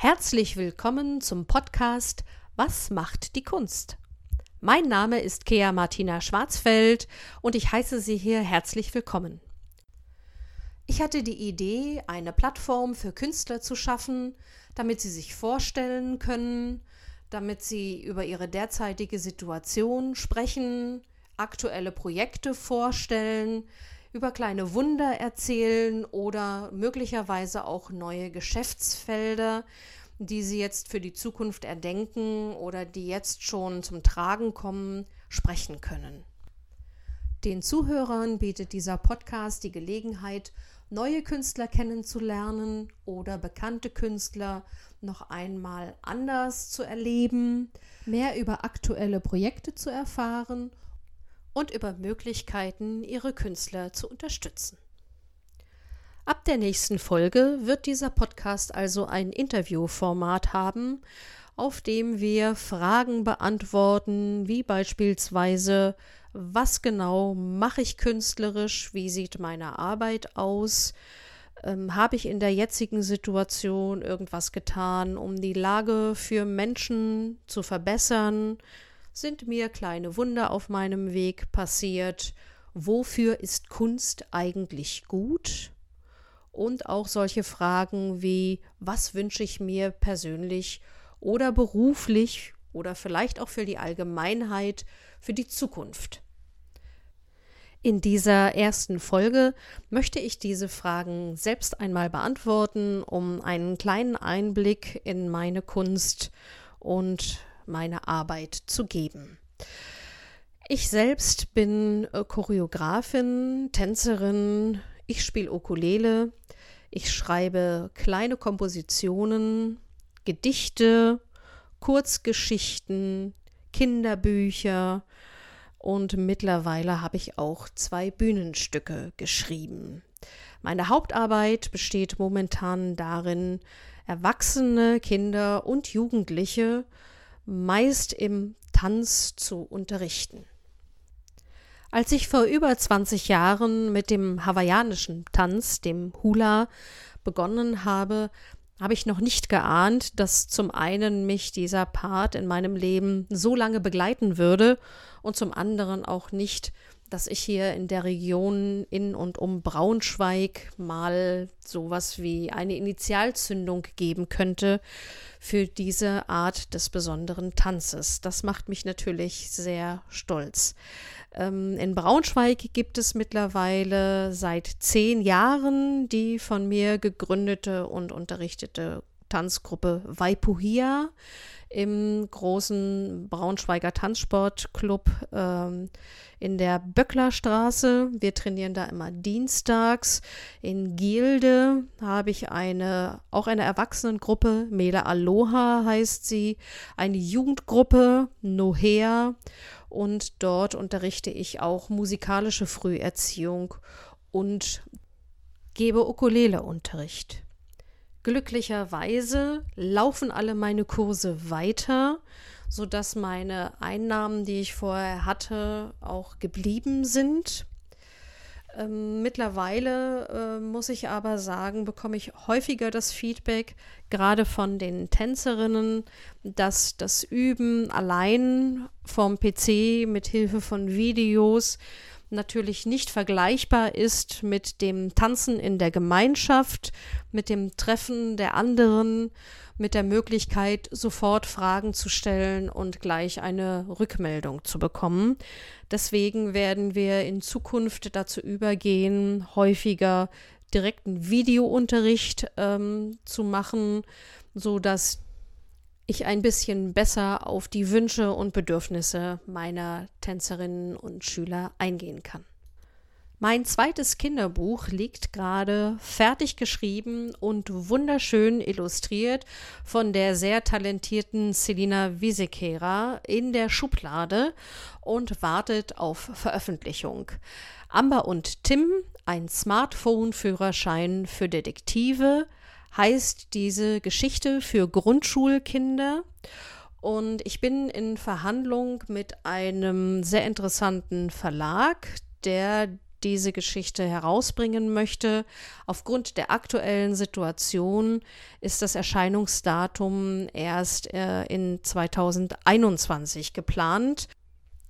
Herzlich willkommen zum Podcast Was macht die Kunst? Mein Name ist Kea Martina Schwarzfeld und ich heiße Sie hier herzlich willkommen. Ich hatte die Idee, eine Plattform für Künstler zu schaffen, damit sie sich vorstellen können, damit sie über ihre derzeitige Situation sprechen, aktuelle Projekte vorstellen, über kleine Wunder erzählen oder möglicherweise auch neue Geschäftsfelder, die sie jetzt für die Zukunft erdenken oder die jetzt schon zum Tragen kommen, sprechen können. Den Zuhörern bietet dieser Podcast die Gelegenheit, neue Künstler kennenzulernen oder bekannte Künstler noch einmal anders zu erleben, mehr über aktuelle Projekte zu erfahren und über Möglichkeiten, ihre Künstler zu unterstützen. Ab der nächsten Folge wird dieser Podcast also ein Interviewformat haben, auf dem wir Fragen beantworten, wie beispielsweise, was genau mache ich künstlerisch, wie sieht meine Arbeit aus, ähm, habe ich in der jetzigen Situation irgendwas getan, um die Lage für Menschen zu verbessern, sind mir kleine Wunder auf meinem Weg passiert, wofür ist Kunst eigentlich gut? Und auch solche Fragen wie, was wünsche ich mir persönlich oder beruflich oder vielleicht auch für die Allgemeinheit für die Zukunft? In dieser ersten Folge möchte ich diese Fragen selbst einmal beantworten, um einen kleinen Einblick in meine Kunst und meine Arbeit zu geben. Ich selbst bin äh, Choreografin, Tänzerin, ich spiele Ukulele, ich schreibe kleine Kompositionen, Gedichte, Kurzgeschichten, Kinderbücher und mittlerweile habe ich auch zwei Bühnenstücke geschrieben. Meine Hauptarbeit besteht momentan darin, Erwachsene, Kinder und Jugendliche meist im Tanz zu unterrichten. Als ich vor über 20 Jahren mit dem hawaiianischen Tanz, dem Hula, begonnen habe, habe ich noch nicht geahnt, dass zum einen mich dieser Part in meinem Leben so lange begleiten würde und zum anderen auch nicht, dass ich hier in der Region in und um Braunschweig mal sowas wie eine Initialzündung geben könnte für diese Art des besonderen Tanzes. Das macht mich natürlich sehr stolz. Ähm, in Braunschweig gibt es mittlerweile seit zehn Jahren die von mir gegründete und unterrichtete Tanzgruppe Waipuhia im großen Braunschweiger Tanzsportclub ähm, in der Böcklerstraße. Wir trainieren da immer dienstags. In Gilde habe ich eine, auch eine Erwachsenengruppe, Mele Aloha heißt sie, eine Jugendgruppe, Nohea und dort unterrichte ich auch musikalische Früherziehung und gebe Ukulele-Unterricht. Glücklicherweise laufen alle meine Kurse weiter, sodass meine Einnahmen, die ich vorher hatte, auch geblieben sind. Ähm, mittlerweile äh, muss ich aber sagen, bekomme ich häufiger das Feedback, gerade von den Tänzerinnen, dass das Üben allein vom PC mit Hilfe von Videos natürlich nicht vergleichbar ist mit dem Tanzen in der Gemeinschaft, mit dem Treffen der anderen, mit der Möglichkeit, sofort Fragen zu stellen und gleich eine Rückmeldung zu bekommen. Deswegen werden wir in Zukunft dazu übergehen, häufiger direkten Videounterricht ähm, zu machen, so dass ich ein bisschen besser auf die Wünsche und Bedürfnisse meiner Tänzerinnen und Schüler eingehen kann. Mein zweites Kinderbuch liegt gerade fertig geschrieben und wunderschön illustriert von der sehr talentierten Selina Wiesekera in der Schublade und wartet auf Veröffentlichung. Amber und Tim, ein Smartphone-Führerschein für Detektive, heißt diese Geschichte für Grundschulkinder. Und ich bin in Verhandlung mit einem sehr interessanten Verlag, der diese Geschichte herausbringen möchte. Aufgrund der aktuellen Situation ist das Erscheinungsdatum erst äh, in 2021 geplant.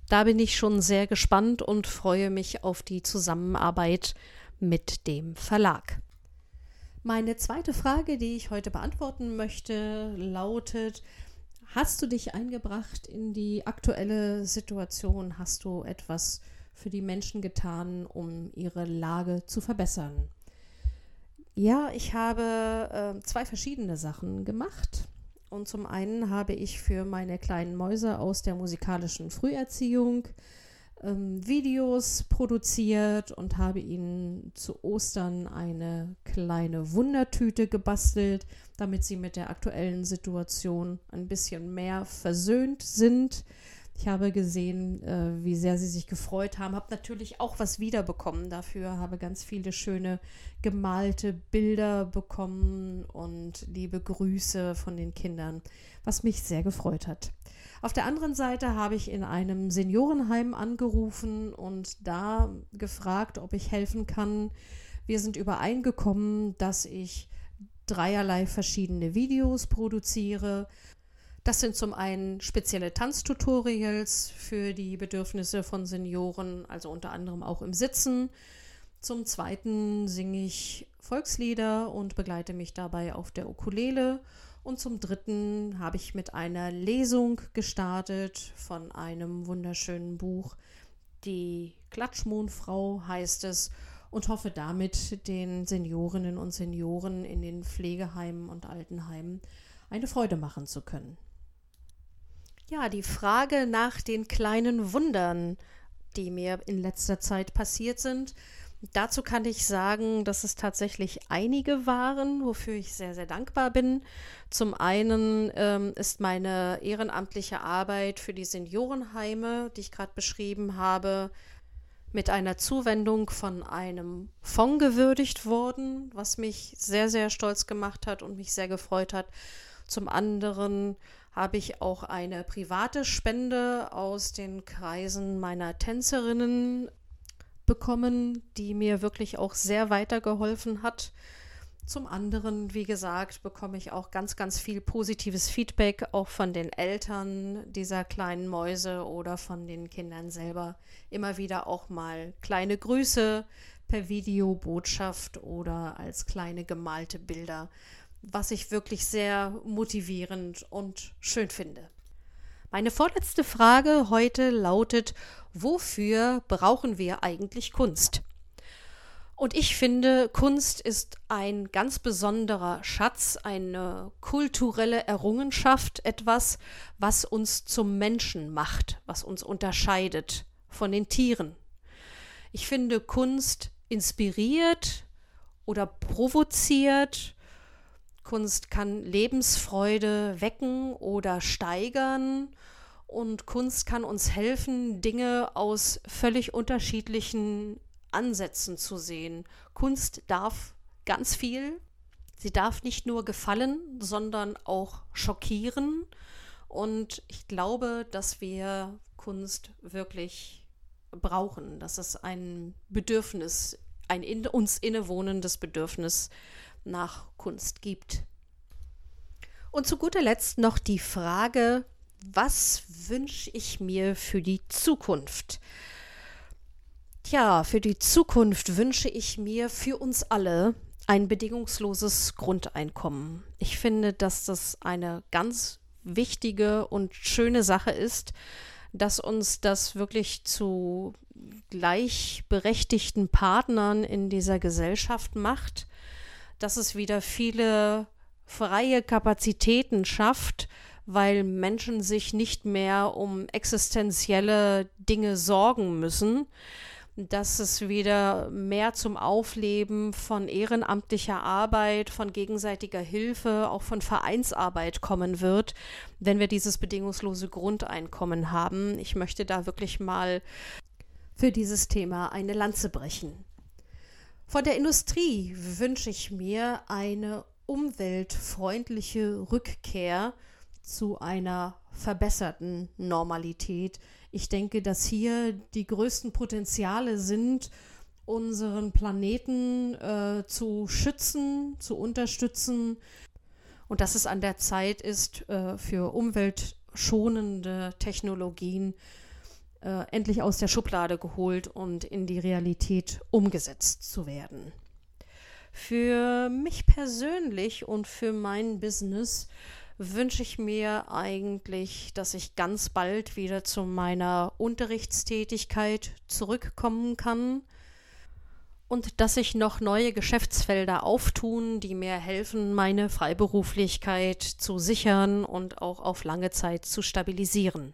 Da bin ich schon sehr gespannt und freue mich auf die Zusammenarbeit mit dem Verlag. Meine zweite Frage, die ich heute beantworten möchte, lautet, hast du dich eingebracht in die aktuelle Situation? Hast du etwas für die Menschen getan, um ihre Lage zu verbessern? Ja, ich habe äh, zwei verschiedene Sachen gemacht. Und zum einen habe ich für meine kleinen Mäuse aus der musikalischen Früherziehung ähm, Videos produziert und habe ihnen zu Ostern eine kleine Wundertüte gebastelt, damit sie mit der aktuellen Situation ein bisschen mehr versöhnt sind. Ich habe gesehen, äh, wie sehr sie sich gefreut haben, habe natürlich auch was wiederbekommen dafür, habe ganz viele schöne gemalte Bilder bekommen und liebe Grüße von den Kindern, was mich sehr gefreut hat. Auf der anderen Seite habe ich in einem Seniorenheim angerufen und da gefragt, ob ich helfen kann. Wir sind übereingekommen, dass ich dreierlei verschiedene Videos produziere das sind zum einen spezielle Tanztutorials für die Bedürfnisse von Senioren, also unter anderem auch im Sitzen. Zum zweiten singe ich Volkslieder und begleite mich dabei auf der Ukulele. Und zum dritten habe ich mit einer Lesung gestartet von einem wunderschönen Buch. Die Klatschmohnfrau heißt es und hoffe damit den Seniorinnen und Senioren in den Pflegeheimen und Altenheimen eine Freude machen zu können. Ja, die Frage nach den kleinen Wundern, die mir in letzter Zeit passiert sind. Dazu kann ich sagen, dass es tatsächlich einige waren, wofür ich sehr, sehr dankbar bin. Zum einen ähm, ist meine ehrenamtliche Arbeit für die Seniorenheime, die ich gerade beschrieben habe, mit einer Zuwendung von einem Fonds gewürdigt worden, was mich sehr, sehr stolz gemacht hat und mich sehr gefreut hat. Zum anderen habe ich auch eine private Spende aus den Kreisen meiner Tänzerinnen bekommen, die mir wirklich auch sehr weitergeholfen hat. Zum anderen, wie gesagt, bekomme ich auch ganz, ganz viel positives Feedback, auch von den Eltern dieser kleinen Mäuse oder von den Kindern selber. Immer wieder auch mal kleine Grüße per Videobotschaft oder als kleine gemalte Bilder was ich wirklich sehr motivierend und schön finde. Meine vorletzte Frage heute lautet, wofür brauchen wir eigentlich Kunst? Und ich finde, Kunst ist ein ganz besonderer Schatz, eine kulturelle Errungenschaft, etwas, was uns zum Menschen macht, was uns unterscheidet von den Tieren. Ich finde, Kunst inspiriert oder provoziert Kunst kann Lebensfreude wecken oder steigern und Kunst kann uns helfen, Dinge aus völlig unterschiedlichen Ansätzen zu sehen. Kunst darf ganz viel. Sie darf nicht nur gefallen, sondern auch schockieren. Und ich glaube, dass wir Kunst wirklich brauchen, dass es ein Bedürfnis, ein in uns innewohnendes Bedürfnis nach Kunst gibt. Und zu guter Letzt noch die Frage, was wünsche ich mir für die Zukunft? Tja, für die Zukunft wünsche ich mir für uns alle ein bedingungsloses Grundeinkommen. Ich finde, dass das eine ganz wichtige und schöne Sache ist, dass uns das wirklich zu gleichberechtigten Partnern in dieser Gesellschaft macht dass es wieder viele freie Kapazitäten schafft, weil Menschen sich nicht mehr um existenzielle Dinge sorgen müssen, dass es wieder mehr zum Aufleben von ehrenamtlicher Arbeit, von gegenseitiger Hilfe, auch von Vereinsarbeit kommen wird, wenn wir dieses bedingungslose Grundeinkommen haben. Ich möchte da wirklich mal für dieses Thema eine Lanze brechen. Von der Industrie wünsche ich mir eine umweltfreundliche Rückkehr zu einer verbesserten Normalität. Ich denke, dass hier die größten Potenziale sind, unseren Planeten äh, zu schützen, zu unterstützen und dass es an der Zeit ist, äh, für umweltschonende Technologien äh, endlich aus der Schublade geholt und in die Realität umgesetzt zu werden. Für mich persönlich und für mein Business wünsche ich mir eigentlich, dass ich ganz bald wieder zu meiner Unterrichtstätigkeit zurückkommen kann und dass sich noch neue Geschäftsfelder auftun, die mir helfen, meine Freiberuflichkeit zu sichern und auch auf lange Zeit zu stabilisieren.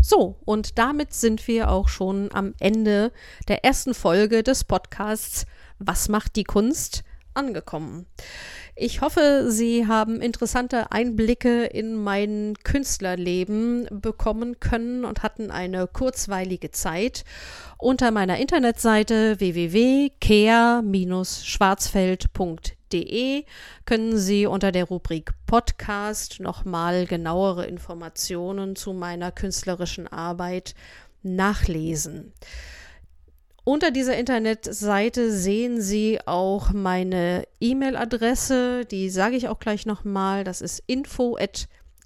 So, und damit sind wir auch schon am Ende der ersten Folge des Podcasts Was macht die Kunst angekommen. Ich hoffe, Sie haben interessante Einblicke in mein Künstlerleben bekommen können und hatten eine kurzweilige Zeit. Unter meiner Internetseite www.kea-schwarzfeld.de können Sie unter der Rubrik Podcast nochmal genauere Informationen zu meiner künstlerischen Arbeit nachlesen. Unter dieser Internetseite sehen Sie auch meine E-Mail-Adresse, die sage ich auch gleich nochmal, das ist info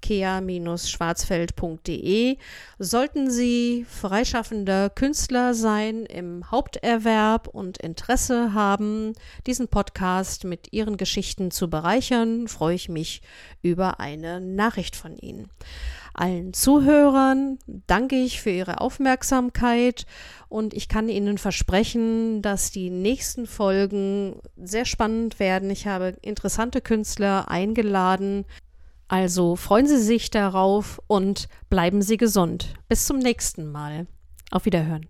kea-schwarzfeld.de. Sollten Sie freischaffender Künstler sein im Haupterwerb und Interesse haben, diesen Podcast mit Ihren Geschichten zu bereichern, freue ich mich über eine Nachricht von Ihnen. Allen Zuhörern danke ich für Ihre Aufmerksamkeit und ich kann Ihnen versprechen, dass die nächsten Folgen sehr spannend werden. Ich habe interessante Künstler eingeladen. Also freuen Sie sich darauf und bleiben Sie gesund. Bis zum nächsten Mal. Auf Wiederhören.